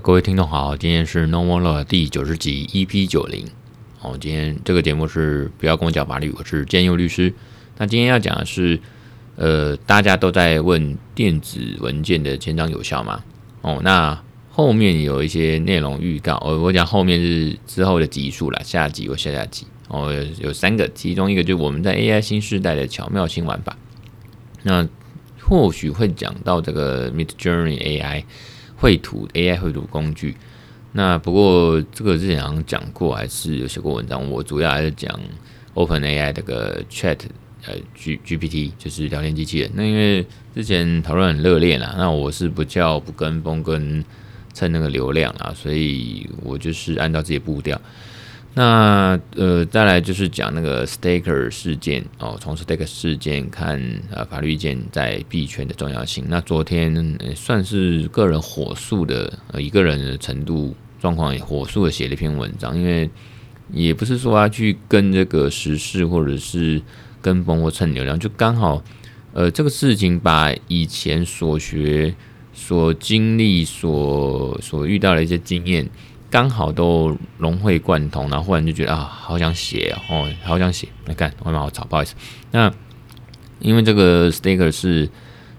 各位听众好，今天是 No More 第九十集 EP 九零。哦，今天这个节目是不要跟我讲法律，我是建佑律师。那今天要讲的是，呃，大家都在问电子文件的签章有效吗？哦，那后面有一些内容预告，哦，我讲后面是之后的集数啦，下集或下下集。哦，有三个，其中一个就是我们在 AI 新时代的巧妙新玩法。那或许会讲到这个 Midjourney AI。绘图 AI 绘图工具，那不过这个之前好像讲过，还是有写过文章。我主要还是讲 OpenAI 这个 Chat 呃 G GPT，就是聊天机器人。那因为之前讨论很热烈啦，那我是不叫不跟风跟蹭那个流量啦，所以我就是按照自己的步调。那呃，再来就是讲那个 Staker 事件哦，从 Staker 事件看呃法律意见在币圈的重要性。那昨天、算是个人火速的呃一个人的程度状况也火速的写了一篇文章，因为也不是说要去跟这个时事或者是跟风或蹭流量，就刚好呃这个事情把以前所学、所经历、所所遇到的一些经验。刚好都融会贯通，然后忽然就觉得啊，好想写哦，好想写。来看，外面好吵，不好意思。那因为这个 staker 是，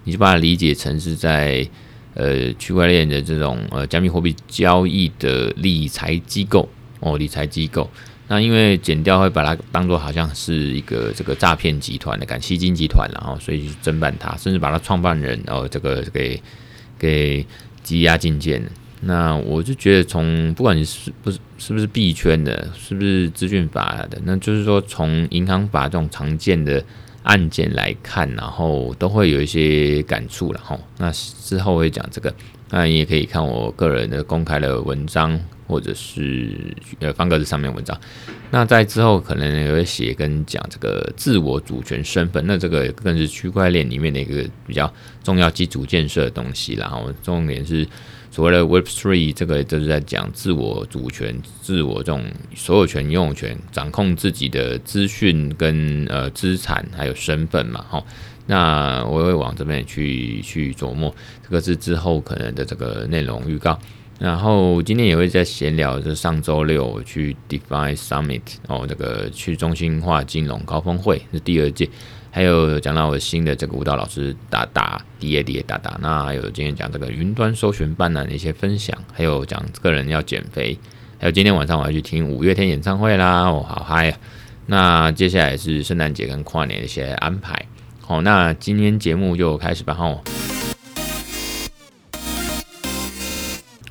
你就把它理解成是在呃区块链的这种呃加密货币交易的理财机构哦，理财机构。那因为剪掉会把它当做好像是一个这个诈骗集团的感吸金集团，然后所以去侦办它，甚至把它创办人然后这个给给羁押进监。那我就觉得，从不管你是不是是不是币圈的，是不是资讯法的，那就是说，从银行法这种常见的案件来看，然后都会有一些感触了哈。那之后会讲这个，那你也可以看我个人的公开的文章，或者是呃方格子上面文章。那在之后可能也会写跟讲这个自我主权身份，那这个更是区块链里面的一个比较重要基础建设的东西，然后重点是。所谓的 Web Three，这个就是在讲自我主权、自我这种所有权、拥有权，掌控自己的资讯跟呃资产还有身份嘛，哈。那我会往这边去去琢磨，这个是之后可能的这个内容预告。然后今天也会在闲聊，就上周六去 DeFi Summit 哦，这个去中心化金融高峰会是第二届。还有讲到我新的这个舞蹈老师达达 D A D A 达达，那还有今天讲这个云端搜寻办的一些分享，还有讲个人要减肥，还有今天晚上我要去听五月天演唱会啦，我好嗨啊！那接下来是圣诞节跟跨年的一些安排，好，那今天节目就开始吧哈。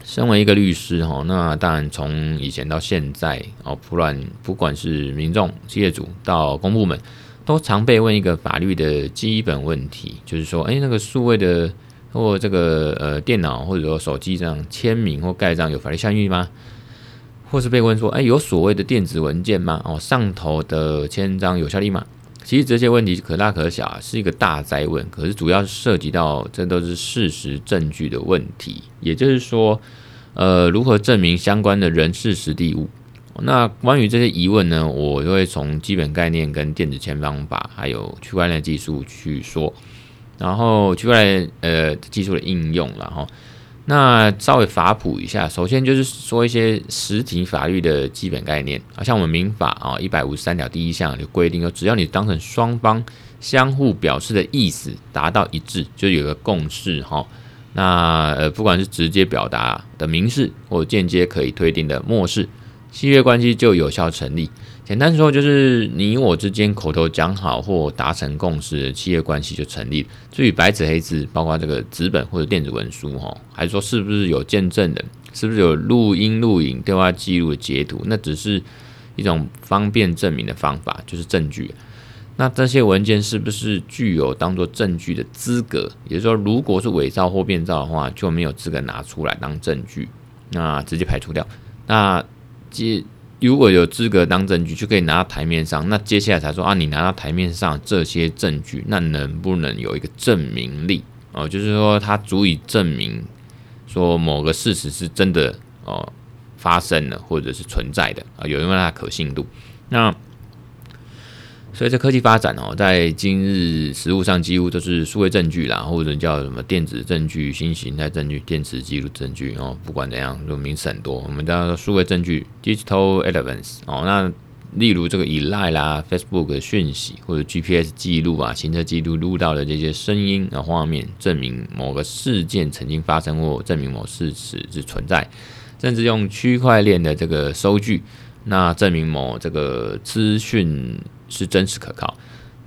身为一个律师哈，那当然从以前到现在哦，不论不管是民众、企业主到公部门。都常被问一个法律的基本问题，就是说，哎，那个数位的或这个呃电脑或者说手机上签名或盖章有法律效力吗？或是被问说，哎，有所谓的电子文件吗？哦，上头的签章有效力吗？其实这些问题可大可小，是一个大哉问。可是主要涉及到这都是事实证据的问题，也就是说，呃，如何证明相关的人事实地物？那关于这些疑问呢，我就会从基本概念跟电子签方法，还有区块链技术去说，然后区块链呃技术的应用，然后那稍微法普一下，首先就是说一些实体法律的基本概念，好像我们民法啊一百五十三条第一项就规定说，只要你当成双方相互表示的意思达到一致，就有个共识哈，那呃不管是直接表达的明示，或间接可以推定的默示。契约关系就有效成立。简单说，就是你我之间口头讲好或达成共识契约关系就成立。至于白纸黑字，包括这个纸本或者电子文书，哈，还是说是不是有见证的，是不是有录音录影对话记录的截图，那只是一种方便证明的方法，就是证据。那这些文件是不是具有当做证据的资格？也就是说，如果是伪造或变造的话，就没有资格拿出来当证据，那直接排除掉。那接如果有资格当证据，就可以拿到台面上。那接下来才说啊，你拿到台面上这些证据，那能不能有一个证明力哦？就是说，它足以证明说某个事实是真的哦发生了，或者是存在的啊，有因为它的可信度？那随着科技发展哦，在今日实务上几乎都是数位证据啦，或者叫什么电子证据、新形态证据、电磁记录证据哦。不管怎样，就名词很多。我们叫数位证据 （digital evidence） 哦。那例如这个依赖啦、Facebook 的讯息或者 GPS 记录啊、行车记录录到的这些声音啊、画面，证明某个事件曾经发生或证明某事实是存在，甚至用区块链的这个收据，那证明某这个资讯。是真实可靠。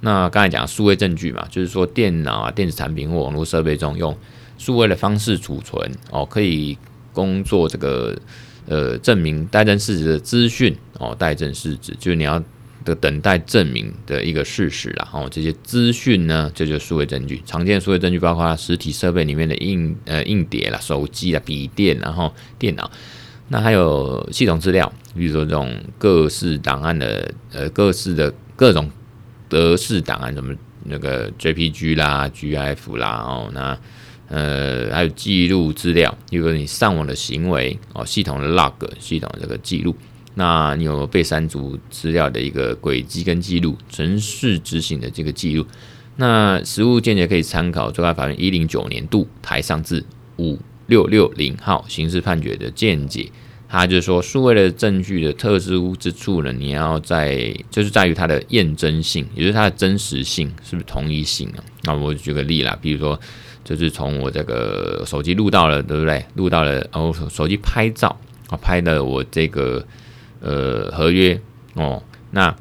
那刚才讲数位证据嘛，就是说电脑啊、电子产品或网络设备中用数位的方式储存哦，可以工作这个呃证明待证事实的资讯哦，待证事实就是你要的等待证明的一个事实啦。哦，这些资讯呢，这就是数位证据。常见数位证据包括实体设备里面的硬呃硬碟啦、手机啊、笔电，然后电脑。那还有系统资料，比如说这种各式档案的呃各式的。各种格式档案，什么那个 JPG 啦、GIF 啦，哦，那呃还有记录资料，比如你上网的行为哦，系统的 log，系统这个记录，那你有被删除资料的一个轨迹跟记录，程式执行的这个记录，那实务见解可以参考最高法院一零九年度台上字五六六零号刑事判决的见解。他就是说，数位的证据的特殊之处呢，你要在就是在于它的验证性，也就是它的真实性是不是同一性啊？那我举个例啦，比如说，就是从我这个手机录到了，对不对？录到了哦，手机拍照啊，拍的我这个呃合约哦，那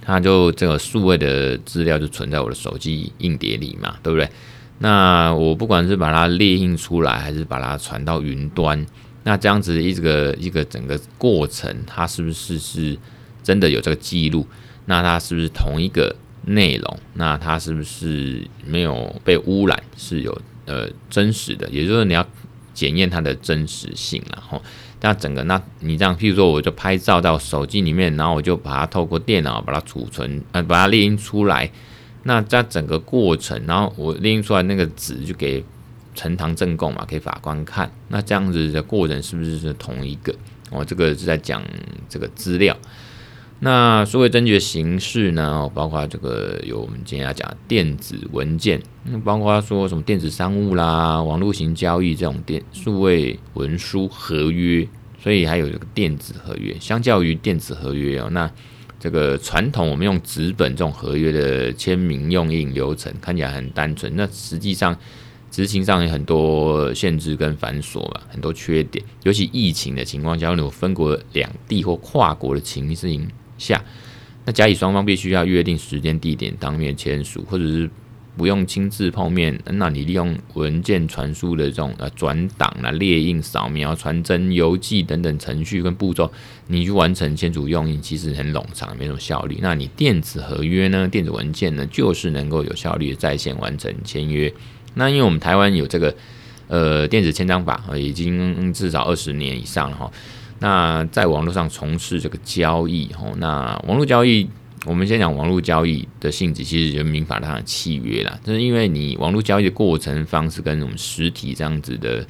它就这个数位的资料就存在我的手机硬碟里嘛，对不对？那我不管是把它列印出来，还是把它传到云端。那这样子一个一个整个过程，它是不是是真的有这个记录？那它是不是同一个内容？那它是不是没有被污染？是有呃真实的，也就是说你要检验它的真实性，然后那整个那你这样，譬如说我就拍照到手机里面，然后我就把它透过电脑把它储存，呃，把它列印出来。那在整个过程，然后我列印出来那个纸就给。呈堂证供嘛，给法官看。那这样子的过程是不是是同一个？哦，这个是在讲这个资料。那数位证据的形式呢？包括这个有我们今天要讲电子文件，那包括说什么电子商务啦、网络型交易这种电数位文书合约，所以还有这个电子合约。相较于电子合约哦，那这个传统我们用纸本这种合约的签名用印流程看起来很单纯，那实际上。执行上有很多限制跟繁琐嘛，很多缺点。尤其疫情的情况下，有分国两地或跨国的情形下，那甲乙双方必须要约定时间地点当面签署，或者是不用亲自碰面。那你利用文件传输的这种呃转档啊、列印、扫描、传真、邮寄等等程序跟步骤，你去完成签署用印，其实很冗长，没什么效率。那你电子合约呢？电子文件呢，就是能够有效率的在线完成签约。那因为我们台湾有这个呃电子签章法，已经至少二十年以上了哈。那在网络上从事这个交易哈，那网络交易，我们先讲网络交易的性质，其实就民法上的契约啦。就是因为你网络交易的过程方式跟我们实体这样子的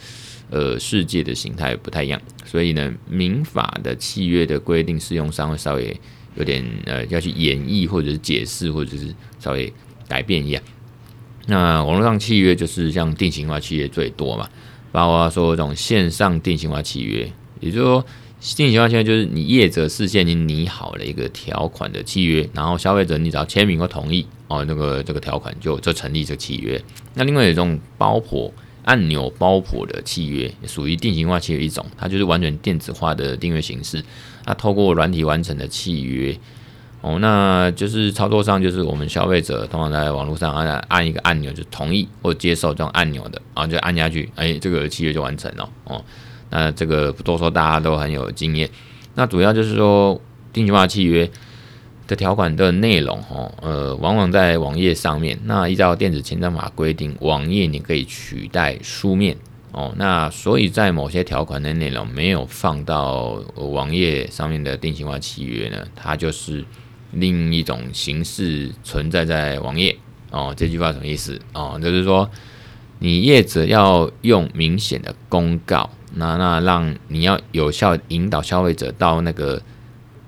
呃世界的形态不太一样，所以呢，民法的契约的规定适用上会稍微有点呃要去演绎或者是解释或者是稍微改变一样。那网络上契约就是像定型化契约最多嘛，包括说这种线上定型化契约，也就是说定型化契约就是你业者事先已经拟好了一个条款的契约，然后消费者你只要签名或同意哦，那个这个条款就就成立这契约。那另外有一种包裹按钮包裹的契约，属于定型化契约一种，它就是完全电子化的订阅形式，它透过软体完成的契约。哦，那就是操作上，就是我们消费者通常在网络上按按一个按钮就同意或接受这种按钮的，然后就按下去，哎，这个契约就完成了。哦，那这个不多说，大家都很有经验。那主要就是说，定型化契约的条款的内容，哦，呃，往往在网页上面。那依照电子签章法规定，网页你可以取代书面。哦，那所以在某些条款的内容没有放到网页上面的定型化契约呢，它就是。另一种形式存在在网页哦，这句话什么意思哦？就是说，你业者要用明显的公告，那那让你要有效引导消费者到那个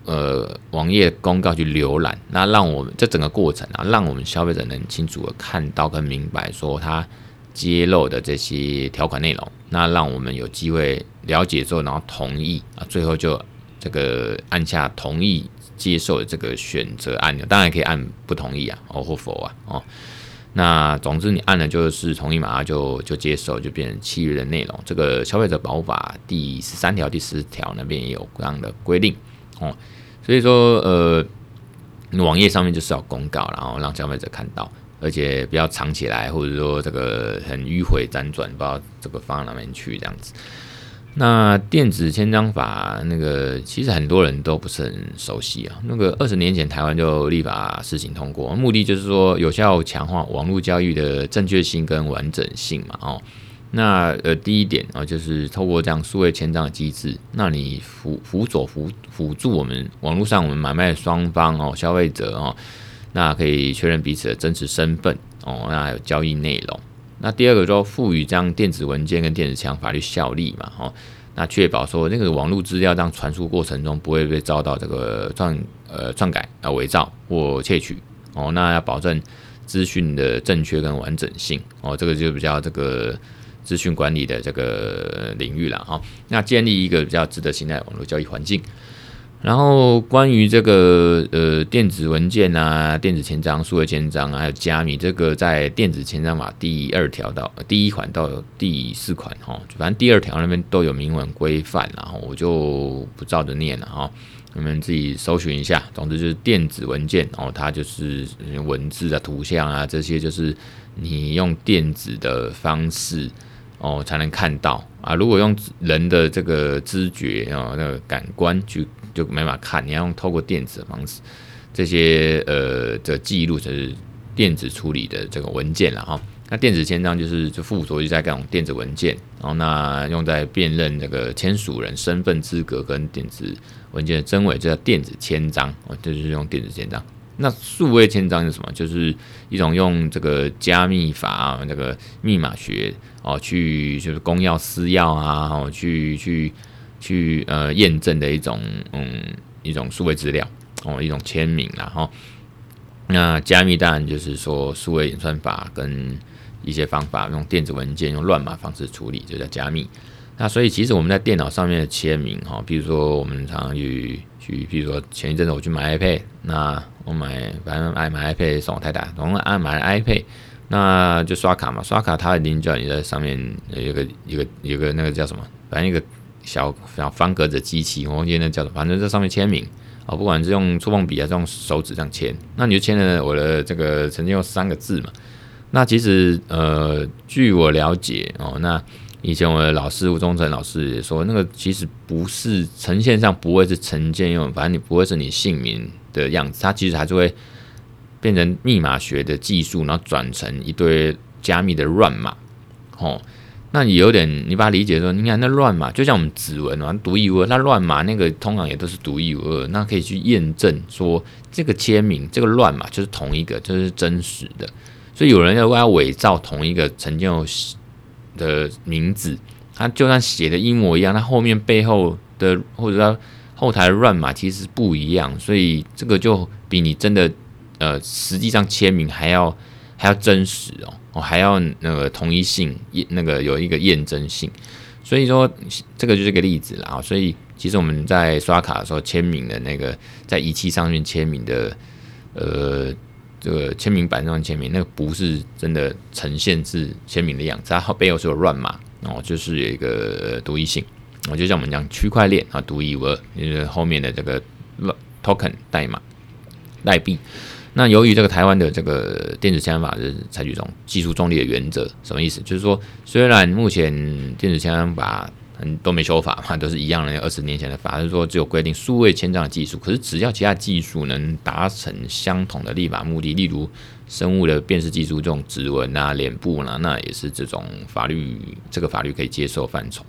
呃网页公告去浏览，那让我们这整个过程啊，让我们消费者能清楚的看到跟明白说他揭露的这些条款内容，那让我们有机会了解之后，然后同意啊，最后就这个按下同意接受的这个选择按钮，当然可以按不同意啊，哦或否啊，哦。那总之，你按了就是同意嘛，就就接受，就变成契约的内容。这个消费者保护法第十三条、第十条那边也有这样的规定哦。所以说，呃，网页上面就是要公告，然后让消费者看到，而且不要藏起来，或者说这个很迂回辗转，不知道这个放哪边去这样子。那电子签章法那个，其实很多人都不是很熟悉啊。那个二十年前台湾就立法施行通过，目的就是说有效强化网络交易的正确性跟完整性嘛。哦，那呃第一点啊，就是透过这样数位签章的机制，那你辅辅佐辅辅助我们网络上我们买卖双方哦，消费者哦，那可以确认彼此的真实身份哦，那还有交易内容。那第二个说赋予这样电子文件跟电子签法律效力嘛，哦，那确保说那个网络资料这样传输过程中不会被遭到这个篡呃篡改啊伪造或窃取哦，那要保证资讯的正确跟完整性哦，这个就比较这个资讯管理的这个领域了哈，那建立一个比较值得信赖网络交易环境。然后关于这个呃电子文件啊、电子签章、数位签章，还有加密，这个在电子签章法第二条到第一款到第四款哈，反正第二条那边都有明文规范，然后我就不照着念了哈，你们自己搜寻一下。总之就是电子文件哦，它就是文字啊、图像啊这些，就是你用电子的方式哦才能看到啊。如果用人的这个知觉啊、那个感官去。就没法看，你要用透过电子的方式，这些呃的记录就是电子处理的这个文件了哈。那电子签章就是就附着于在各种电子文件，然后那用在辨认这个签署人身份资格跟电子文件的真伪，就叫电子签章哦，这就是用电子签章。那数位签章是什么？就是一种用这个加密法啊，这个密码学哦，去就是公钥私钥啊，哦，去去。去呃验证的一种嗯一种数位资料哦，一种签名，然后那加密当然就是说数位演算法跟一些方法用电子文件用乱码方式处理，就叫加密。那所以其实我们在电脑上面的签名哈，比如说我们常常去去，比如说前一阵子我去买 iPad，那我买反正爱买 iPad 送我太太，然后爱买 iPad，那就刷卡嘛，刷卡它已经叫你在上面有个有个有个那个叫什么，反正一个。小小方格子机器，我忘记那叫什么，反正在上面签名哦，不管是用触碰笔还是用手指这样签，那你就签了我的这个曾经有三个字嘛。那其实呃，据我了解哦，那以前我的老师吴忠成老师也说，那个其实不是呈现上不会是承建用，反正你不会是你姓名的样子，它其实还是会变成密码学的技术，然后转成一堆加密的乱码，哦。那你有点，你把它理解说，你看那乱码，就像我们指纹啊，独一无二。那乱码那个通常也都是独一无二，那可以去验证说这个签名，这个乱码就是同一个，就是真实的。所以有人如果要伪造同一个曾经有的名字，他就算写的一模一样，他后面背后的或者说后台乱码其实不一样，所以这个就比你真的呃实际上签名还要还要真实哦。哦，还要那个同一性，那个有一个验证性，所以说这个就是个例子啦。所以其实我们在刷卡的时候签名的那个，在仪器上面签名的，呃，这个签名板上签名，那个不是真的呈现是签名的样子，它背后是有乱码哦，就是有一个独一性。我就像我们讲区块链啊，独一无二，就是后面的这个 token 代码代币。那由于这个台湾的这个电子签法是采取一种技术中立的原则，什么意思？就是说，虽然目前电子签法很都没修法嘛，都是一样的，二十年前的法，是说只有规定数位签章的技术，可是只要其他技术能达成相同的立法目的，例如生物的辨识技术，这种指纹啊、脸部呢，那也是这种法律这个法律可以接受范畴。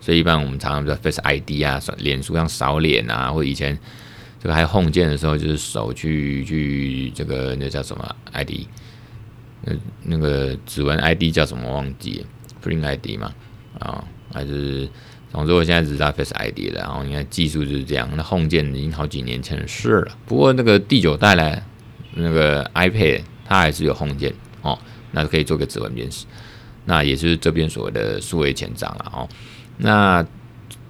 所以一般我们常常说 Face ID 啊、脸书上扫脸啊，或以前。这个还 home 键的时候，就是手去去这个那叫什么 ID，那那个指纹 ID 叫什么忘记，Print ID 嘛，啊，还是总之，我现在只知道 Face ID 了。然后，应该技术就是这样。那 Home 键已经好几年前的事了。不过，那个第九代呢，那个 iPad 它还是有 Home 键哦，那可以做个指纹辨识。那也是这边所谓的数位前掌了哦。那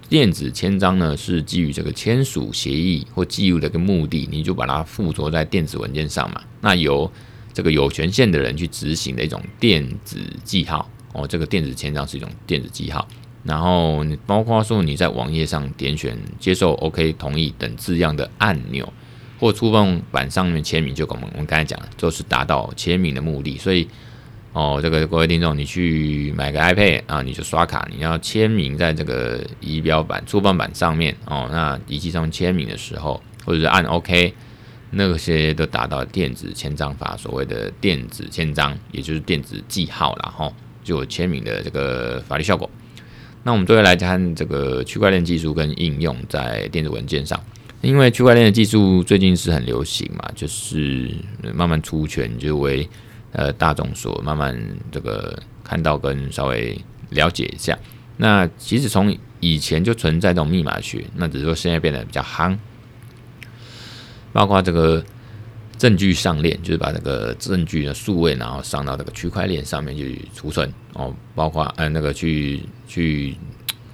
电子签章呢，是基于这个签署协议或记录的一个目的，你就把它附着在电子文件上嘛。那由这个有权限的人去执行的一种电子记号哦。这个电子签章是一种电子记号。然后包括说你在网页上点选接受、OK、同意等字样的按钮，或触碰板上面签名，就跟我们我们刚才讲的，就是达到签名的目的。所以哦，这个各位听众，你去买个 iPad 啊，你就刷卡，你要签名在这个仪表板、触碰板上面哦，那仪器上签名的时候，或者是按 OK，那些都达到电子签章法所谓的电子签章，也就是电子记号了哈，就有签名的这个法律效果。那我们最后来看这个区块链技术跟应用在电子文件上，因为区块链的技术最近是很流行嘛，就是慢慢出圈，就为呃大众所慢慢这个看到跟稍微了解一下。那其实从以前就存在这种密码学，那只是说现在变得比较夯，包括这个。证据上链就是把这个证据的数位，然后上到这个区块链上面去储存哦，包括呃那个去去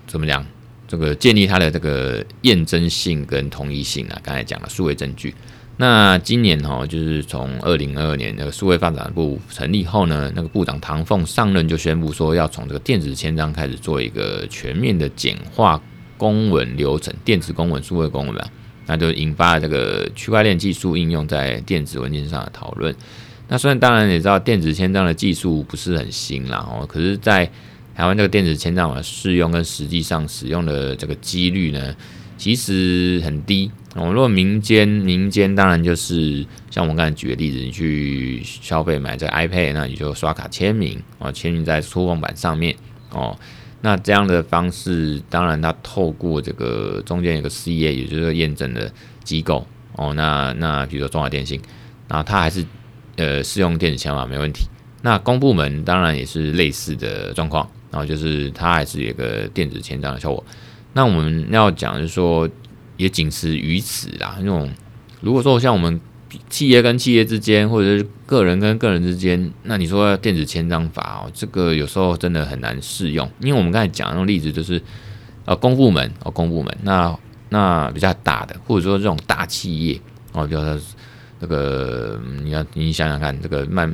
怎么讲，这个建立它的这个验证性跟同一性啊。刚才讲了数位证据，那今年哈、哦，就是从二零二二年那个数位发展部成立后呢，那个部长唐凤上任就宣布说，要从这个电子签章开始做一个全面的简化公文流程，电子公文、数位公文。那就引发了这个区块链技术应用在电子文件上的讨论。那虽然当然也知道电子签章的技术不是很新啦，哦，可是，在台湾这个电子签章的适用跟实际上使用的这个几率呢，其实很低。哦，如果民间民间当然就是像我刚才举的例子，你去消费买这个 iPad，那你就刷卡签名哦，签名在触控板上面哦。那这样的方式，当然它透过这个中间有个 CA，也就是验证的机构哦。那那比如说中华电信，然后它还是呃适用电子签码没问题。那公部门当然也是类似的状况，然后就是它还是有个电子签章的效果。那我们要讲就是说，也仅此于此啦。那种如果说像我们。企业跟企业之间，或者是个人跟个人之间，那你说电子签章法哦，这个有时候真的很难适用，因为我们刚才讲那种例子就是，呃，公部门哦，公部门，那那比较大的，或者说这种大企业哦，就是那个你要你想想看，这个慢，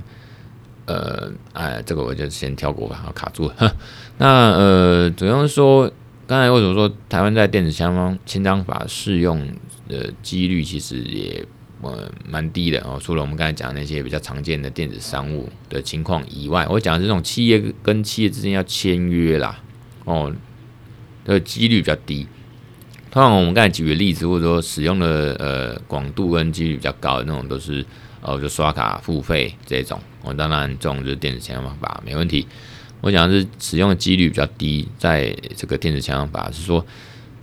呃，哎，这个我就先跳过吧，卡住了。那呃，主要是说，刚才为什么说台湾在电子签方签章法适用的几率其实也。呃，蛮低的哦。除了我们刚才讲那些比较常见的电子商务的情况以外，我讲的这种企业跟企业之间要签约啦，哦，的几率比较低。通常我们刚才举的例子，或者说使用的呃广度跟几率比较高的那种，都是哦就刷卡付费这种。哦，当然这种就是电子签章法没问题。我讲的是使用的几率比较低，在这个电子签章法是说。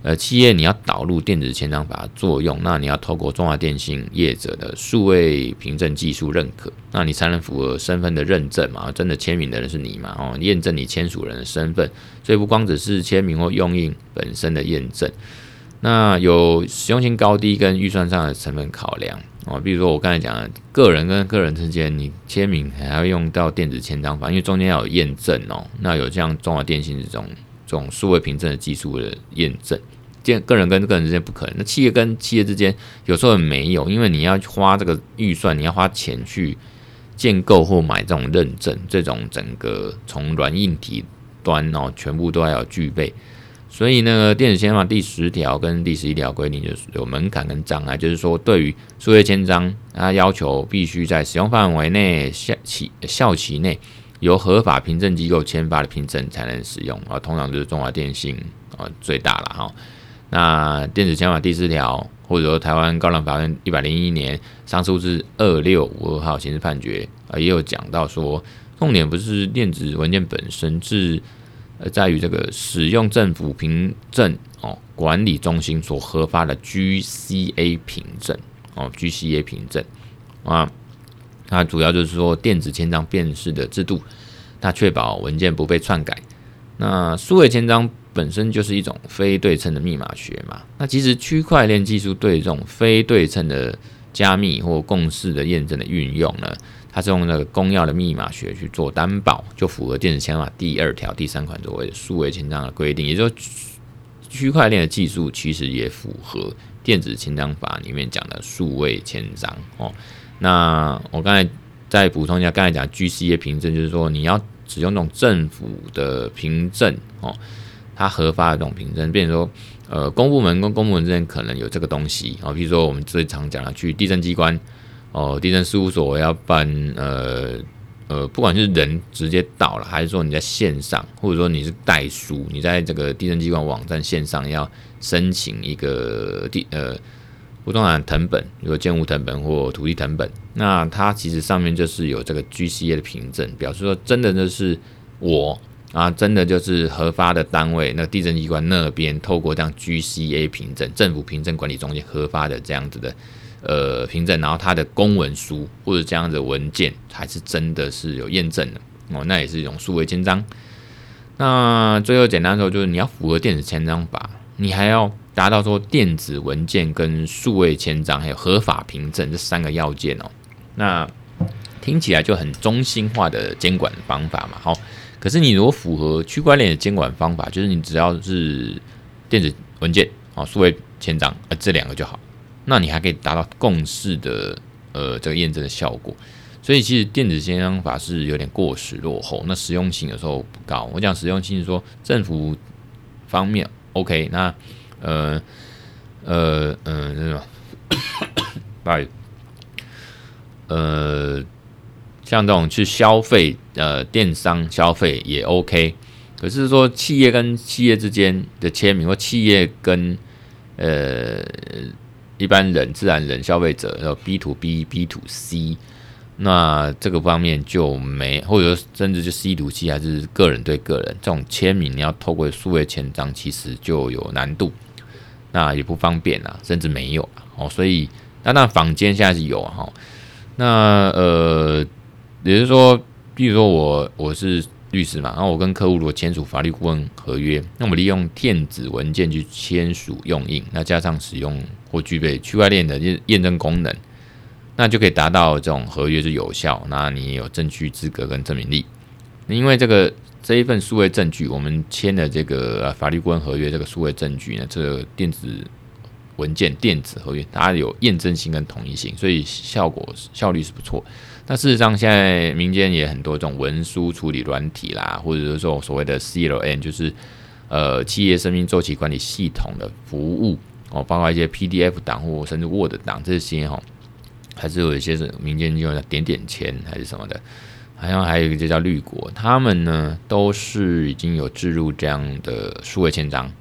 呃，企业你要导入电子签章法作用，那你要透过中华电信业者的数位凭证技术认可，那你才能符合身份的认证嘛？真的签名的人是你嘛？哦，验证你签署人的身份，所以不光只是签名或用印本身的验证，那有实用性高低跟预算上的成本考量哦。比如说我刚才讲的，个人跟个人之间，你签名还要用到电子签章法，因为中间要有验证哦。那有像中华电信这种这种数位凭证的技术的验证。个人跟个人之间不可能，那企业跟企业之间有时候没有，因为你要花这个预算，你要花钱去建构或买这种认证，这种整个从软硬体端哦，全部都要具备。所以那个电子签法第十条跟第十一条规定就是有门槛跟障碍，就是说对于数位签章，它要求必须在使用范围内效期效期内由合法凭证机构签发的凭证才能使用啊，通常就是中华电信啊最大了哈。那电子签法第四条，或者说台湾高等法院一百零一年上诉至二六五二号刑事判决啊，也有讲到说，重点不是电子文件本身，是而在于这个使用政府凭证哦管理中心所核发的 GCA 凭证哦 GCA 凭证啊，它主要就是说电子签章辨识的制度，它确保文件不被篡改。那数位签章本身就是一种非对称的密码学嘛。那其实区块链技术对这种非对称的加密或共识的验证的运用呢，它是用那个公钥的密码学去做担保，就符合电子签法第二条第三款所谓的数位签章的规定。也就是区块链的技术其实也符合电子签章法里面讲的数位签章哦。那我刚才再补充一下，刚才讲 GCA 凭证，就是说你要使用那种政府的凭证哦，它核发的这种凭证，变成说。呃，公部门跟公部门之间可能有这个东西啊，比如说我们最常讲的去地震机关哦，地震事务所要办呃呃，不管是人直接到了，还是说你在线上，或者说你是代书，你在这个地震机关网站线上要申请一个地呃不动产謄本，如果建物謄本或土地謄本，那它其实上面就是有这个 GCA 的凭证，表示说真的就是我。啊，真的就是核发的单位，那地震机关那边透过这样 GCA 凭证，政府凭证管理中心核发的这样子的呃凭证，然后它的公文书或者这样的文件，还是真的是有验证的哦，那也是一种数位签章。那最后简单说，就是你要符合电子签章法，你还要达到说电子文件跟数位签章还有合法凭证这三个要件哦。那听起来就很中心化的监管方法嘛，好。可是你如果符合区块链的监管方法，就是你只要是电子文件啊、数位签章啊这两个就好，那你还可以达到共识的呃这个验证的效果。所以其实电子签章法是有点过时落后，那实用性有时候不高。我讲实用性是说政府方面 OK，那呃呃嗯那种，不好意思，呃。像这种去消费，呃，电商消费也 OK，可是说企业跟企业之间的签名，或企业跟呃一般人、自然人、消费者，然后 B to B、B to C，那这个方面就没，或者说甚至就 C to C，还是个人对个人这种签名，你要透过数位签章，其实就有难度，那也不方便啊，甚至没有哦。所以那那坊间现在是有哈，那呃。也就是说，比如说我我是律师嘛，然后我跟客户如果签署法律顾问合约，那我们利用电子文件去签署用印，那加上使用或具备区块链的验验证功能，那就可以达到这种合约是有效，那你也有证据资格跟证明力。因为这个这一份数位证据，我们签的这个法律顾问合约这个数位证据呢，这个电子文件电子合约，它有验证性跟统一性，所以效果效率是不错。那事实上，现在民间也很多这种文书处理软体啦，或者是说所谓的 CLM，就是呃企业生命周期管理系统的服务哦，包括一些 PDF 档或甚至 Word 档这些哈，还是有一些是民间用的点点签还是什么的，好像还有一个就叫绿国，他们呢都是已经有置入这样的数位签章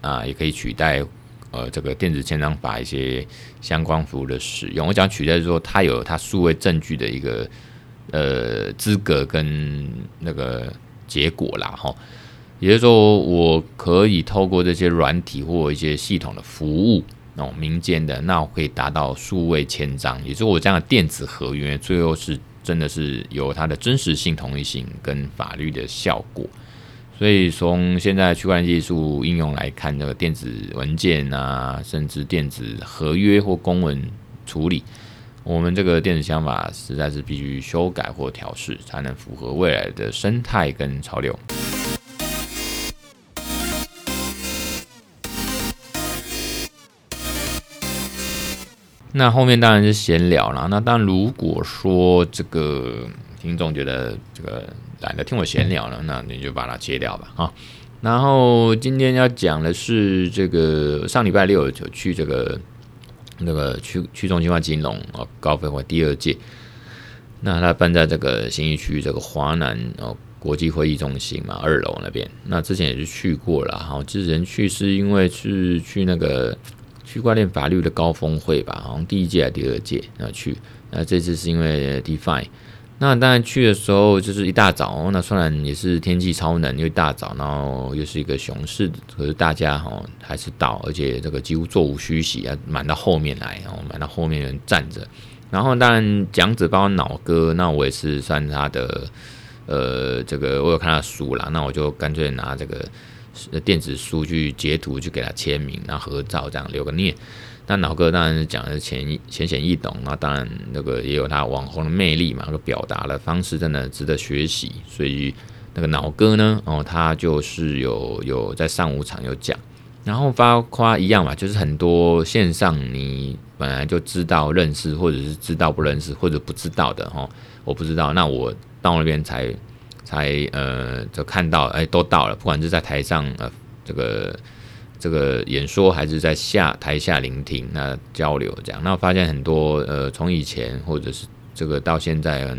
啊，也可以取代。呃，这个电子签章法一些相关服务的使用，我讲取代是说，它有它数位证据的一个呃资格跟那个结果啦，哈，也就是说，我可以透过这些软体或一些系统的服务，那民间的，那我可以达到数位签章，也就是我这样的电子合约，最后是真的是有它的真实性、同一性跟法律的效果。所以从现在区块链技术应用来看，这个电子文件啊，甚至电子合约或公文处理，我们这个电子签章法实在是必须修改或调试，才能符合未来的生态跟潮流。那后面当然是闲聊了。那当然，如果说这个听众觉得这个。懒得听我闲聊了，那你就把它切掉吧啊。然后今天要讲的是这个上礼拜六就去这个那个去去中心化金融哦高峰会第二届，那他办在这个新义区这个华南哦国际会议中心嘛二楼那边。那之前也是去过了哈，之前去是因为是去那个区块链法律的高峰会吧，好像第一届还是第二届那去，那这次是因为 Define。那当然去的时候就是一大早，那虽然也是天气超冷，因为大早，然后又是一个熊市，可是大家哈还是到，而且这个几乎座无虚席啊，满到后面来，然后满到后面人站着。然后当然讲子包括脑哥，那我也是算他的，呃，这个我有看他书啦，那我就干脆拿这个电子书去截图，去给他签名，然后合照，这样留个念。那脑哥当然是讲的浅浅显易懂，那当然那个也有他网红的魅力嘛，那个表达的方式真的值得学习。所以那个脑哥呢，哦，他就是有有在上午场有讲，然后包括一样嘛，就是很多线上你本来就知道认识，或者是知道不认识，或者不知道的哈，我不知道，那我到那边才才呃就看到，哎，都到了，不管是在台上呃这个。这个演说还是在下台下聆听，那交流这样，那我发现很多呃，从以前或者是这个到现在，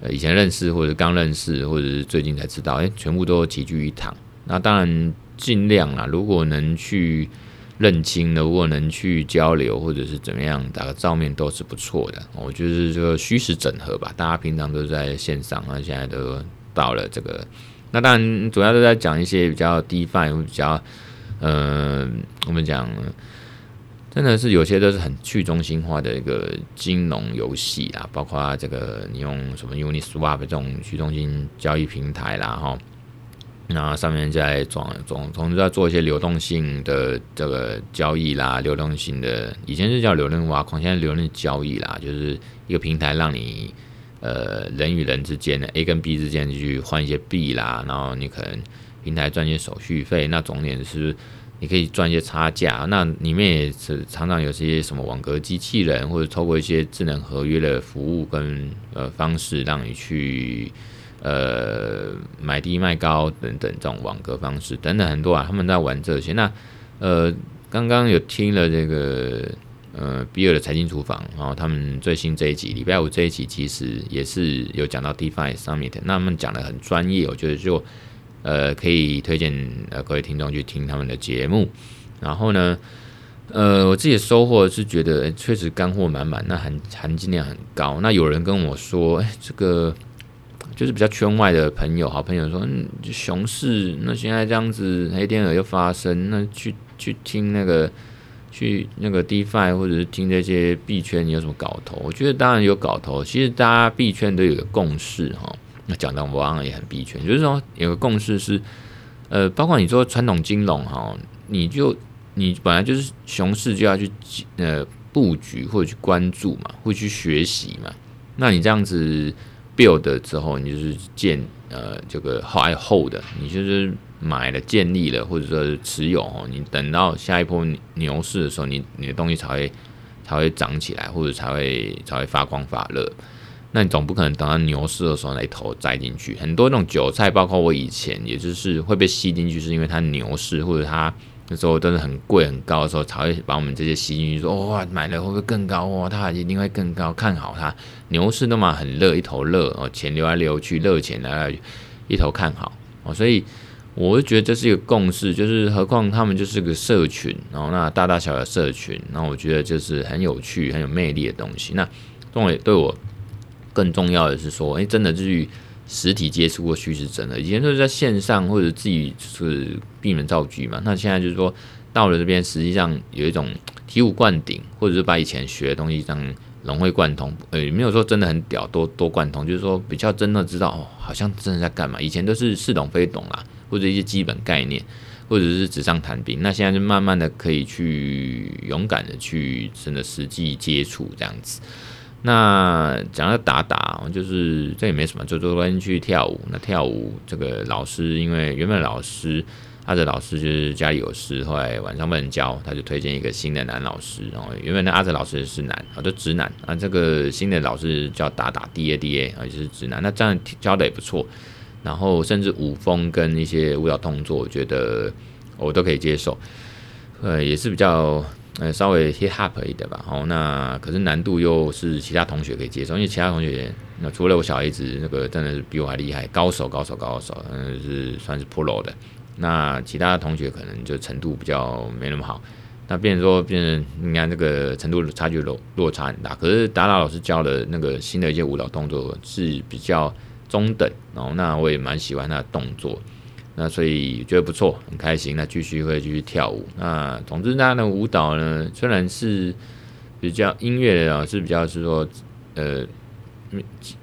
呃，以前认识或者刚认识，或者是最近才知道，哎，全部都齐聚一堂。那当然尽量啦，如果能去认清的，如果能去交流或者是怎么样，打个照面都是不错的。我就是这个虚实整合吧，大家平常都在线上，那现在都到了这个，那当然主要都在讲一些比较 DeFi 比较。呃，我们讲，真的是有些都是很去中心化的一个金融游戏啊，包括这个你用什么 Uniswap 这种去中心交易平台啦，哈，那上面在总总总是在做一些流动性的这个交易啦，流动性的以前是叫流动挖矿，现在流动交易啦，就是一个平台让你呃人与人之间的 A 跟 B 之间去换一些币啦，然后你可能。平台赚些手续费，那重点是你可以赚一些差价。那里面也是常常有些什么网格机器人，或者透过一些智能合约的服务跟呃方式，让你去呃买低卖高等等这种网格方式等等很多啊。他们在玩这些。那呃刚刚有听了这个呃比尔的财经厨房，然后他们最新这一集礼拜五这一集其实也是有讲到 DeFi Summit，那他们讲的很专业，我觉得就。呃，可以推荐呃各位听众去听他们的节目。然后呢，呃，我自己的收获是觉得确实干货满满，那含含金量很高。那有人跟我说，哎，这个就是比较圈外的朋友，好朋友说，嗯，熊市那现在这样子，黑天鹅又发生，那去去听那个去那个 DeFi 或者是听这些币圈，你有什么搞头？我觉得当然有搞头。其实大家币圈都有个共识哈。那讲到我刚刚也很币圈，就是说有个共识是，呃，包括你说传统金融哈，你就你本来就是熊市就要去呃布局或者去关注嘛，会去学习嘛。那你这样子 build 之后，你就是建呃这个 high hold，你就是买了建立了或者说持有哦，你等到下一波牛市的时候，你你的东西才会才会涨起来，或者才会才会发光发热。那你总不可能等到牛市的时候来一头栽进去，很多那种韭菜，包括我以前，也就是会被吸进去，是因为它牛市或者它那时候都是很贵很高的时候，才会把我们这些吸进去，说哇买了会不会更高哇？它一定会更高，看好它。牛市都嘛很热，一头热哦，钱流来流去，热钱来来一头看好哦，所以我就觉得这是一个共识，就是何况他们就是个社群，然后那大大小小社群，然后我觉得就是很有趣、很有魅力的东西。那中伟对我。更重要的是说，哎、真的就是实体接触过虚实真的，以前都是在线上或者自己就是闭门造车嘛。那现在就是说到了这边，实际上有一种醍醐灌顶，或者是把以前学的东西这样融会贯通。呃，没有说真的很屌，多多贯通，就是说比较真的知道哦，好像真的在干嘛。以前都是似懂非懂啦，或者一些基本概念，或者是纸上谈兵。那现在就慢慢的可以去勇敢的去真的实际接触这样子。那讲到打打，就是这也没什么，就昨天去跳舞。那跳舞这个老师，因为原本老师他的老师就是家里有事，后来晚上不能教，他就推荐一个新的男老师。然后原本那阿泽老师是男，啊，就直男。啊，这个新的老师叫打打 D A D A，啊，就是直男。那这样教的也不错。然后甚至舞风跟一些舞蹈动作，我觉得我都可以接受。呃，也是比较。呃，稍微 hip hop 一点吧，哦，那可是难度又是其他同学可以接受，因为其他同学，那除了我小孩子，那个真的是比我还厉害，高手高手高手，嗯，是算是 pro 的。那其他同学可能就程度比较没那么好，那变成说变成你看这个程度差距落落差很大。可是达达老师教的那个新的一些舞蹈动作是比较中等，然后那我也蛮喜欢他的动作。那所以觉得不错，很开心。那继续会继续跳舞。那总之，他的舞蹈呢，虽然是比较音乐的啊，是比较是说，呃，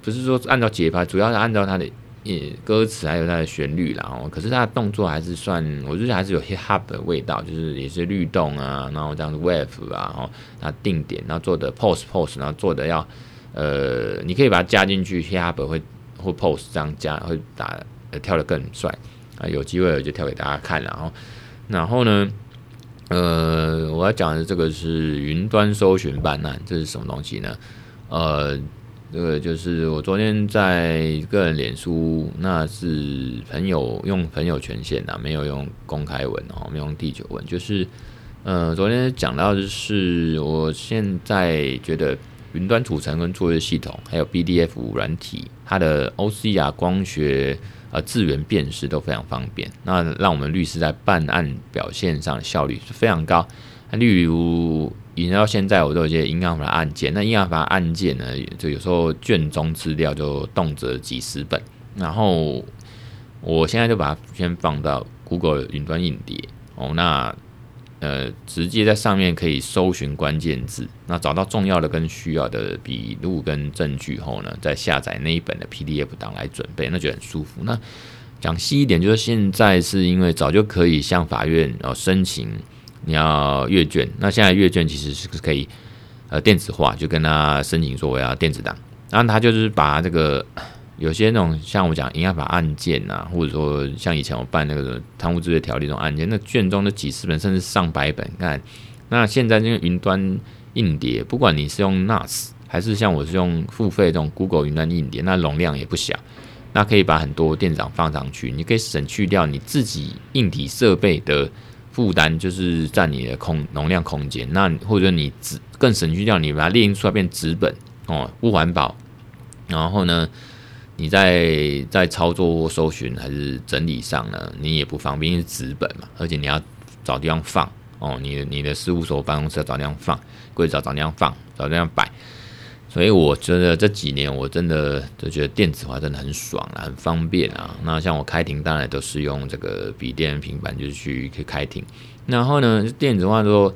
不是说按照节拍，主要是按照他的也歌词还有它的旋律，啦。哦可是它的动作还是算，我觉得还是有 hip hop 的味道，就是也是律动啊，然后这样子 wave 啊，然后它定点，然后做的 pose pose，然后做的要呃，你可以把它加进去 hip hop 会或 pose 这样加会打呃跳得更帅啊，有机会我就跳给大家看，然后然后呢，呃，我要讲的这个是云端搜寻办案，这是什么东西呢？呃。这个就是我昨天在个人脸书，那是朋友用朋友权限啊，没有用公开文哦，没有用第九文。就是呃，昨天讲到的是，我现在觉得云端储存跟作业系统，还有 BDF 软体，它的 OCR 光学呃资源辨识都非常方便，那让我们律师在办案表现上效率是非常高。例如，引到现在，我都有一些银行法案件。那银行法案件呢，就有时候卷宗资料就动辄几十本。然后，我现在就把它先放到 Google 云端硬碟哦。那呃，直接在上面可以搜寻关键字，那找到重要的跟需要的笔录跟证据后呢，再下载那一本的 PDF 档来准备，那就很舒服。那讲细一点，就是现在是因为早就可以向法院哦申请。你要阅卷，那现在阅卷其实是可以呃电子化，就跟他申请说我要电子档，然后他就是把这个有些那种像我讲营业法案件啊，或者说像以前我办那个贪污治罪条例这种案件，那卷宗的几十本甚至上百本，看那现在这个云端硬碟，不管你是用 NAS 还是像我是用付费这种 Google 云端硬碟，那容量也不小，那可以把很多电子档放上去，你可以省去掉你自己硬体设备的。负担就是占你的空容量空间，那或者你纸更省去掉，你把它列印出来变纸本哦，不环保。然后呢，你在在操作搜寻还是整理上呢，你也不方便，因为纸本嘛，而且你要找地方放哦，你的你的事务所办公室要找地方放，柜子要找地方放，找地方摆。所以我觉得这几年我真的就觉得电子化真的很爽啊，很方便啊。那像我开庭当然都是用这个笔电、平板就是去去开庭。然后呢，电子化之后，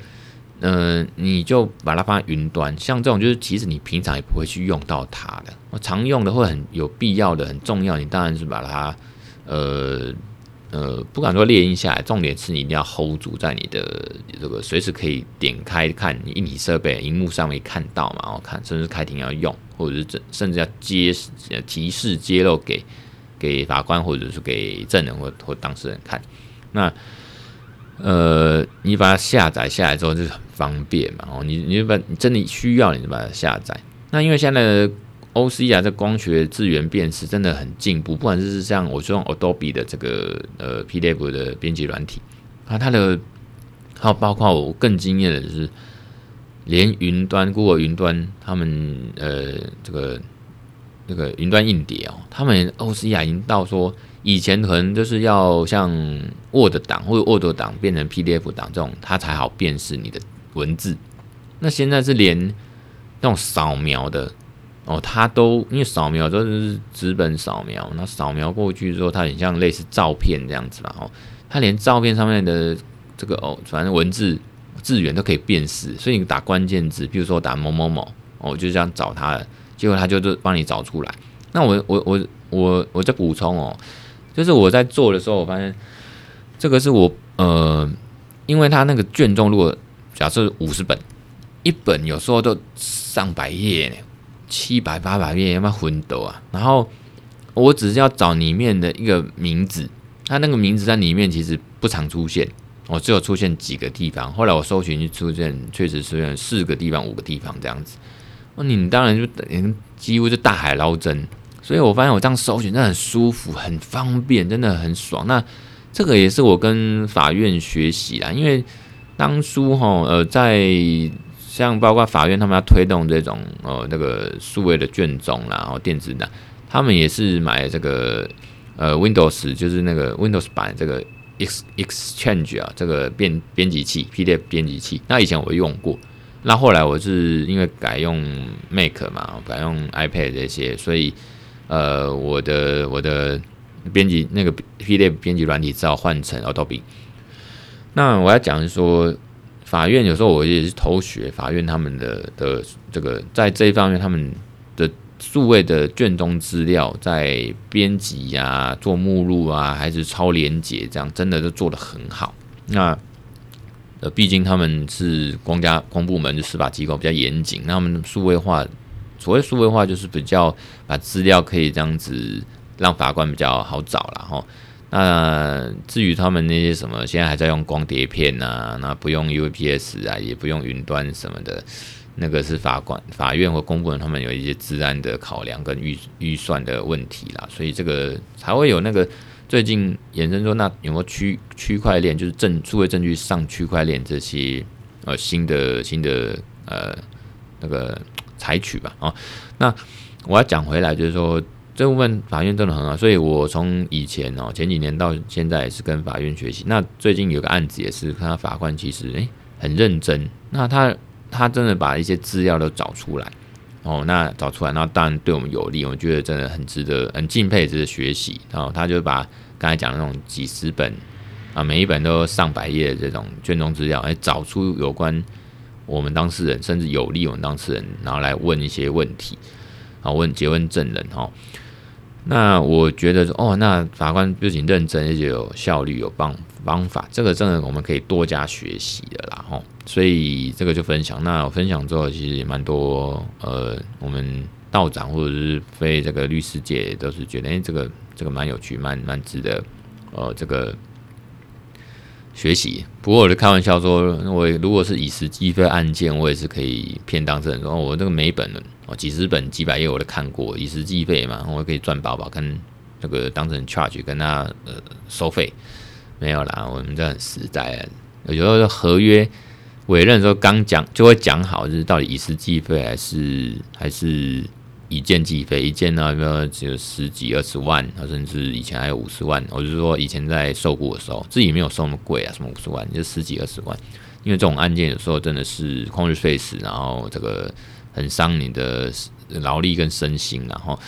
嗯，你就把它放在云端。像这种就是其实你平常也不会去用到它的，常用的会很有必要的、很重要，你当然是把它呃。呃，不敢说列印下来，重点是你一定要 hold 住在你的这个随时可以点开看，你一体设备荧幕上面看到嘛，我看甚至开庭要用，或者是甚至要揭提示揭露给给法官或者是给证人或或当事人看。那呃，你把它下载下来之后就是很方便嘛，哦，你你把你真的需要你就把它下载。那因为现在的 OCR 这光学字元辨识真的很进步，不管是像我用 Adobe 的这个呃 PDF 的编辑软体，啊，它的还有包括我更惊艳的就是，连云端 Google 云端他们呃这个这个云端硬碟哦，他们 OCR 已经到说以前可能就是要像 Word 档或者 Word 档变成 PDF 档这种，它才好辨识你的文字，那现在是连那种扫描的。哦，它都因为扫描都是纸本扫描，那扫描过去之后，它很像类似照片这样子吧？哦，它连照片上面的这个哦，反正文字字源都可以辨识，所以你打关键字，比如说打某某某，哦，就这样找它了，结果它就就帮你找出来。那我我我我我再补充哦，就是我在做的时候，我发现这个是我呃，因为它那个卷宗如果假设五十本，一本有时候都上百页呢。七百八百页，有没有昏斗啊？然后我只是要找里面的一个名字，它那个名字在里面其实不常出现，我只有出现几个地方。后来我搜寻就出现，确实出现四个地方、五个地方这样子。那你当然就等于几乎是大海捞针，所以我发现我这样搜寻真的很舒服、很方便，真的很爽。那这个也是我跟法院学习啦，因为当初哈呃在。像包括法院他们要推动这种呃那个数位的卷宗啦，然后电子档，他们也是买这个呃 Windows 就是那个 Windows 版这个 Ex Exchange 啊，这个编编辑器 PDF 编辑器。那以前我用过，那后来我是因为改用 Mac 嘛，改用 iPad 这些，所以呃我的我的编辑那个 PDF 编辑软体只好换成 Adobe。那我要讲是说。法院有时候我也是偷学法院他们的的这个在这一方面他们的数位的卷宗资料在编辑呀、做目录啊，还是超连结，这样真的都做得很好。那呃，毕竟他们是公家公部门，就司法机构比较严谨，那他们数位化，所谓数位化就是比较把资料可以这样子让法官比较好找了哈。那至于他们那些什么，现在还在用光碟片啊，那不用 UPS 啊，也不用云端什么的。那个是法官、法院或公部门，他们有一些治安的考量跟预预算的问题啦，所以这个才会有那个最近衍生说，那有没有区区块链，就是证数位证据上区块链这些呃新的新的呃那个采取吧啊？那我要讲回来，就是说这部分法院真的很好，所以我从以前哦前几年到现在也是跟法院学习。那最近有个案子也是看到法官其实诶、很认真，那他。他真的把一些资料都找出来，哦，那找出来，那当然对我们有利，我觉得真的很值得，很敬佩，值得学习。然后他就把刚才讲的那种几十本啊，每一本都上百页的这种卷宗资料，哎，找出有关我们当事人，甚至有利我们当事人，然后来问一些问题，啊，问结婚证人，哈。那我觉得，哦，那法官不仅认真，而且有效率，有方方法，这个真的我们可以多加学习的啦，吼。所以这个就分享。那我分享之后，其实也蛮多，呃，我们道长或者是非这个律师界都是觉得，哎、这个这个蛮有趣，蛮蛮值得，呃，这个学习。不过我就开玩笑说，我如果是以时计费案件，我也是可以骗当事人说，我这个每一本。几十本、几百页我都看过，以时计费嘛，我可以赚宝宝，跟那个当成 charge 跟他呃收费没有啦，我们这很实在。有时候合约委任的时候刚讲就会讲好，就是到底以时计费还是还是一件计费？一件呢，比如只有十几二十万，甚至以前还有五十万。我是说以前在受雇的时候，自己没有收那么贵啊，什么五十万就十几二十万，因为这种案件有时候真的是旷日费时，然后这个。很伤你的劳力跟身心，然后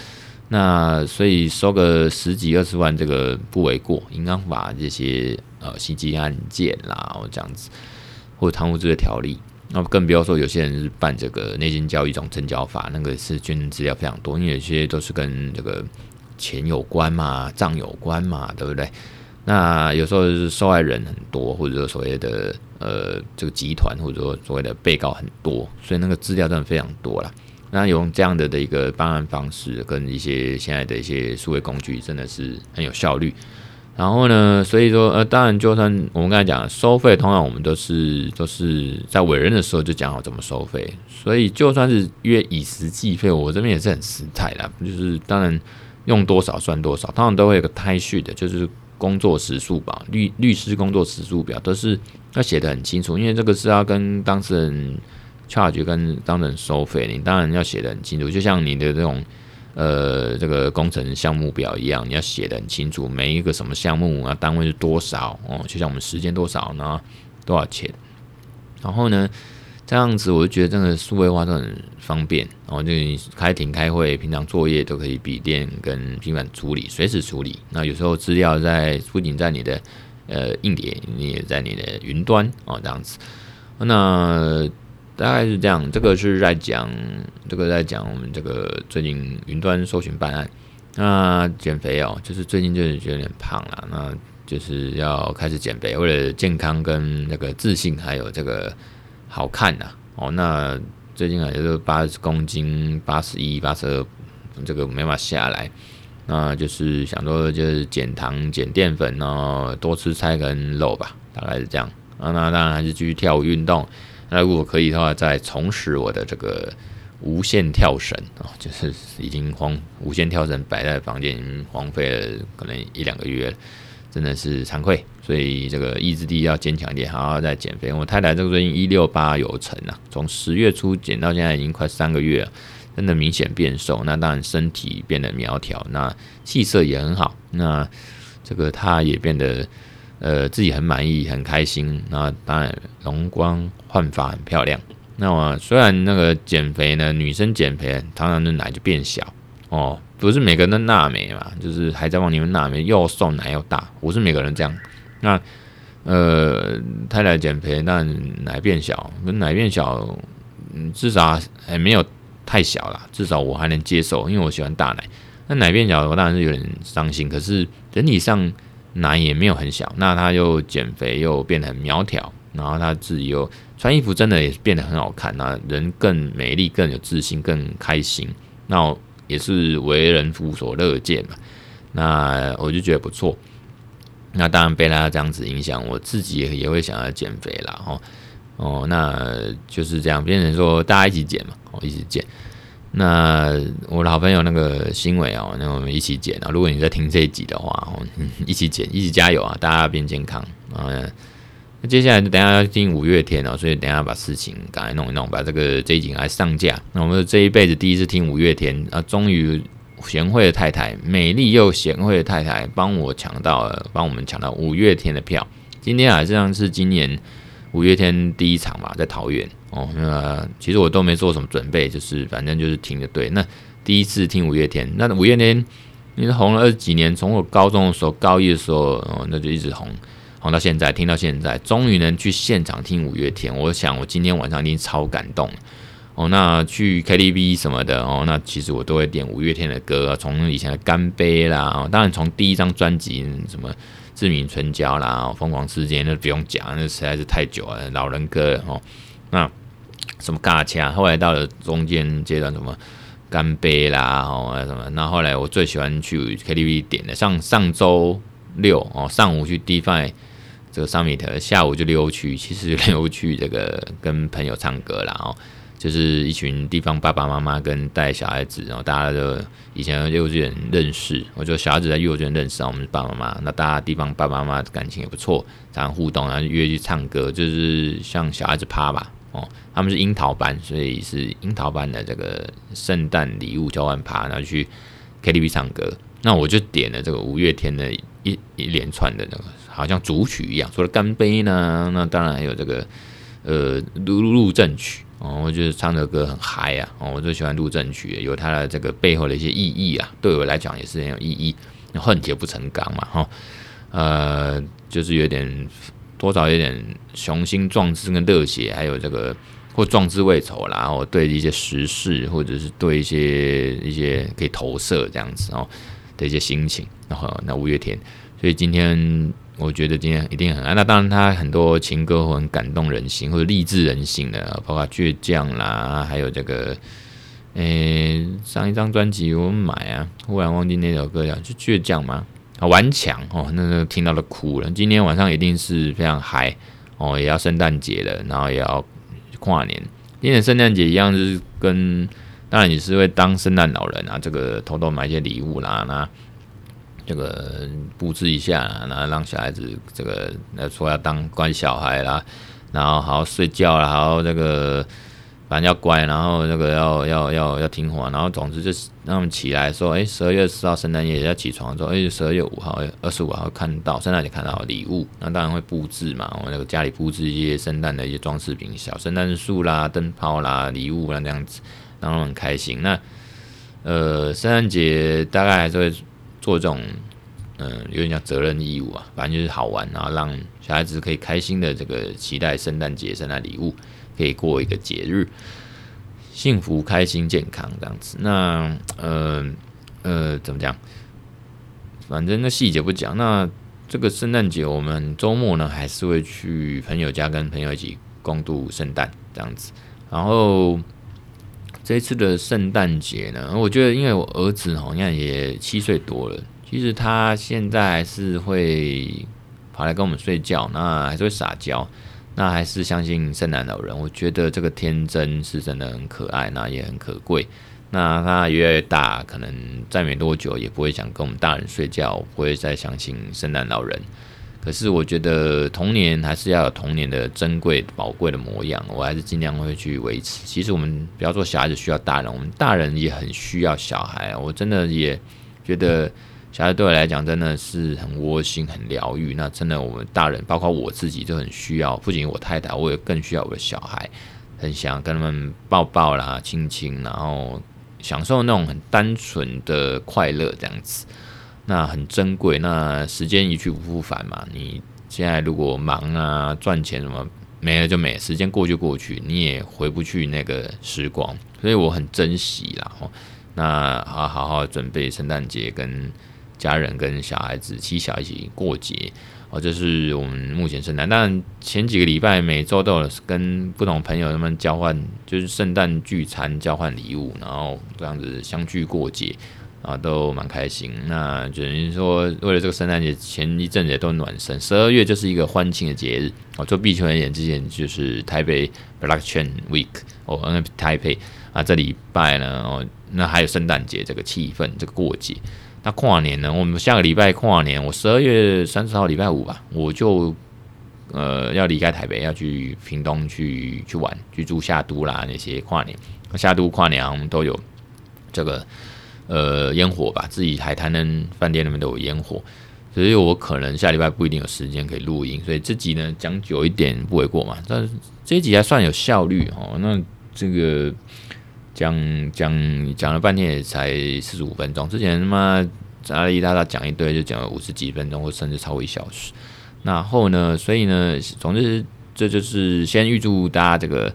那所以收个十几二十万这个不为过。银行法这些呃袭击案件啦，或这样子，或者贪污罪的条例，那更不要说有些人是办这个内金交易这种证交法，那个是卷资料非常多，因为有些都是跟这个钱有关嘛，账有关嘛，对不对？那有时候是受害人很多，或者说所谓的呃这个集团，或者说所谓的被告很多，所以那个资料真的非常多了。那用这样的的一个办案方式，跟一些现在的一些数位工具，真的是很有效率。然后呢，所以说呃，当然就算我们刚才讲收费，通常我们都是都是在委任的时候就讲好怎么收费。所以就算是约以时计费，我这边也是很实在的，就是当然用多少算多少，通常都会有个 time sheet 的，就是。工作时数吧，律律师工作时数表都是要写得很清楚，因为这个是要跟当事人洽谈跟当事人收费，你当然要写得很清楚，就像你的这种呃这个工程项目表一样，你要写的很清楚，每一个什么项目啊，单位是多少哦，就像我们时间多少呢，多少钱，然后呢。这样子我就觉得真的数位化都很方便，然后就开庭开会，平常作业都可以笔电跟平板处理，随时处理。那有时候资料在不仅在你的呃硬碟，你也在你的云端哦，这样子。那大概是这样，这个是在讲这个在讲我们这个最近云端搜寻办案。那减肥哦，就是最近就是觉得有点胖了，那就是要开始减肥，为了健康跟那个自信，还有这个。好看呐、啊，哦，那最近啊，也就八十公斤，八十一、八十二，这个没法下来，那就是想说就是减糖、减淀粉然后，多吃菜跟肉吧，大概是这样。啊，那当然还是继续跳舞运动。那如果可以的话，再重拾我的这个无线跳绳啊，就是已经荒无线跳绳摆在房间，已经荒废了可能一两个月了。真的是惭愧，所以这个意志力要坚强一点，好好再减肥。我太太这个最近一六八有成啊，从十月初减到现在已经快三个月了，真的明显变瘦。那当然身体变得苗条，那气色也很好。那这个她也变得呃自己很满意，很开心。那当然容光焕发，很漂亮。那么虽然那个减肥呢，女生减肥常常的奶就变小哦。不是每个人都纳美嘛，就是还在往里面纳美，又瘦奶又大，不是每个人这样。那呃，太太减肥，但奶变小，奶变小，嗯，至少还没有太小了，至少我还能接受，因为我喜欢大奶。那奶变小，我当然是有点伤心。可是整体上奶也没有很小，那他又减肥又变得很苗条，然后他自己又穿衣服真的也变得很好看，那人更美丽、更有自信、更开心，那也是为人夫所乐见嘛。那我就觉得不错。那当然被他这样子影响，我自己也会想要减肥啦。哦哦，那就是这样，变成说大家一起减嘛，哦，一起减。那我的好朋友那个新伟哦，那我们一起减啊。如果你在听这一集的话哦，一起减，一起加油啊！大家变健康啊。那接下来就等下要听五月天哦，所以等下把事情赶快弄一弄，把这个这一集来上架。那我们这一辈子第一次听五月天啊，终于贤惠的太太，美丽又贤惠的太太帮我抢到了，帮我们抢到五月天的票。今天啊，这样是今年五月天第一场嘛，在桃园。哦，那其实我都没做什么准备，就是反正就是听的对。那第一次听五月天，那五月天，你红了二十几年，从我高中的时候，高一的时候，哦，那就一直红，红到现在，听到现在，终于能去现场听五月天。我想我今天晚上一定超感动。哦，那去 KTV 什么的，哦，那其实我都会点五月天的歌，从以前的干杯啦，当然从第一张专辑什么志明春娇啦，疯狂世界那不用讲，那实在是太久了，老人歌哦，那。什么尬掐，后来到了中间阶段，什么干杯啦，哦，什么，那后来我最喜欢去 KTV 点的，上上周六哦，上午去 D-Fi 这个 Summit，下午就溜去，其实溜去这个跟朋友唱歌啦，哦，就是一群地方爸爸妈妈跟带小孩子，然后大家都以前幼稚园认识，我就小孩子在幼稚园认识啊，我们是爸爸妈妈，那大家地方爸爸妈妈感情也不错，常常互动，然后约去唱歌，就是像小孩子趴吧。哦，他们是樱桃班，所以是樱桃班的这个圣诞礼物交换趴，然后去 KTV 唱歌。那我就点了这个五月天的一一连串的那个，好像主曲一样，除了干杯呢，那当然还有这个呃入入阵曲哦，我觉得唱的歌很嗨啊，哦，我最喜欢入阵曲，有它的这个背后的一些意义啊，对我来讲也是很有意义，恨铁不成钢嘛，哈、哦，呃，就是有点。多少有点雄心壮志跟热血，还有这个或壮志未酬啦，然后对一些时事或者是对一些一些可以投射这样子哦的一些心情，然后那五月天，所以今天我觉得今天一定很爱。那当然他很多情歌很感动人心或者励志人心的，包括倔强啦，还有这个诶上一张专辑我买啊，忽然忘记那首歌叫就倔强吗？啊顽强哦，那个听到都哭了。今天晚上一定是非常嗨哦，也要圣诞节了，然后也要跨年。今年圣诞节一样，就是跟当然也是会当圣诞老人啊，这个偷偷买一些礼物啦，那这个布置一下，然后让小孩子这个说要当乖小孩啦，然后好好睡觉啦，好好这个。反正要乖，然后那个要要要要听话，然后总之就是让他们起来说，哎，十二月四号圣诞夜要起床说，哎，十二月五号、二十五号看到圣诞节看到礼物，那当然会布置嘛，我那个家里布置一些圣诞的一些装饰品，小圣诞树啦、灯泡啦、礼物啦这样子，让他们很开心。那呃，圣诞节大概还是会做这种，嗯、有点像责任义务啊，反正就是好玩，然后让小孩子可以开心的这个期待圣诞节、圣诞礼物。可以过一个节日，幸福、开心、健康这样子。那呃呃，怎么讲？反正那细节不讲。那这个圣诞节，我们周末呢，还是会去朋友家跟朋友一起共度圣诞这样子。然后这次的圣诞节呢，我觉得因为我儿子好像也七岁多了，其实他现在还是会跑来跟我们睡觉，那还是会撒娇。那还是相信圣诞老人，我觉得这个天真是真的很可爱，那也很可贵。那他越来越大，可能再没多久也不会想跟我们大人睡觉，不会再相信圣诞老人。可是我觉得童年还是要有童年的珍贵宝贵的模样，我还是尽量会去维持。其实我们不要说小孩子需要大人，我们大人也很需要小孩。我真的也觉得。小孩对我来讲真的是很窝心、很疗愈。那真的，我们大人，包括我自己，都很需要。不仅我太太，我也更需要我的小孩，很想跟他们抱抱啦、亲亲，然后享受那种很单纯的快乐，这样子。那很珍贵。那时间一去不复返嘛。你现在如果忙啊、赚钱什么，没了就没了，时间过就过去，你也回不去那个时光，所以我很珍惜啦。哦，那好好好准备圣诞节，跟家人跟小孩子妻小一起过节。哦，这是我们目前圣诞。但前几个礼拜每周都有跟不同朋友他们交换，就是圣诞聚餐交换礼物，然后这样子相聚过节。啊，都蛮开心。那等于说，为了这个圣诞节，前一阵子也都暖身。十二月就是一个欢庆的节日。哦，做币圈而言，之前就是台北 Blockchain Week 哦，台北啊，这礼拜呢，哦，那还有圣诞节这个气氛，这个过节。那跨年呢？我们下个礼拜跨年，我十二月三十号礼拜五吧，我就呃要离开台北，要去屏东去去玩，去住夏都啦那些跨年。夏都跨年我们都有这个。呃，烟火吧，自己海滩的饭店里面都有烟火，所以我可能下礼拜不一定有时间可以录音，所以这集呢讲久一点不为过嘛。但这一集还算有效率哦。那这个讲讲讲了半天也才四十五分钟，之前他妈阿里大大讲一堆就讲了五十几分钟，或甚至超过一小时。然后呢，所以呢，总之这就是先预祝大家这个。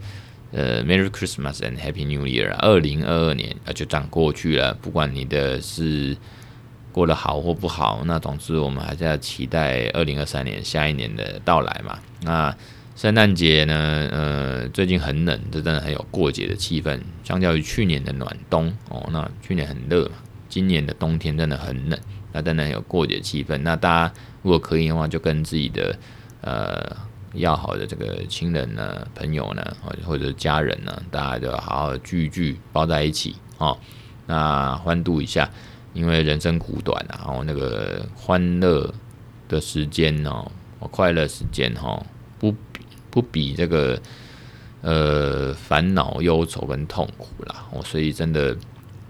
呃，Merry Christmas and Happy New Year！二零二二年啊，就这样过去了。不管你的是过得好或不好，那总之我们还是要期待二零二三年下一年的到来嘛。那圣诞节呢？呃，最近很冷，这真的很有过节的气氛。相较于去年的暖冬哦，那去年很热嘛，今年的冬天真的很冷，那真的很有过节气氛。那大家如果可以的话，就跟自己的呃。要好的这个亲人呢、朋友呢，或或者家人呢，大家就好好聚一聚，抱在一起哦，那欢度一下，因为人生苦短啊，然后那个欢乐的时间哦，快乐时间哈，不比不比这个呃烦恼、忧愁跟痛苦啦。哦，所以真的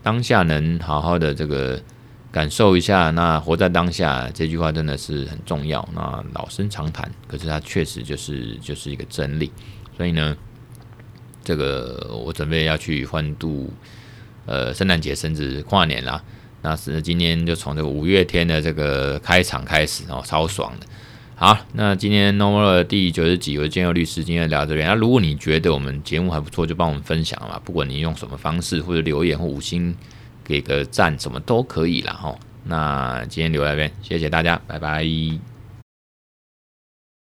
当下能好好的这个。感受一下，那活在当下这句话真的是很重要。那老生常谈，可是它确实就是就是一个真理。所以呢，这个我准备要去欢度呃圣诞节，甚至跨年啦。那是今天就从这个五月天的这个开场开始哦，超爽的。好，那今天 Nova 第九十集，我是建佑律师，今天聊这边。那如果你觉得我们节目还不错，就帮我们分享嘛。不管你用什么方式，或者留言或五星。给个赞，什么都可以了哈。那今天留在这边，谢谢大家，拜拜。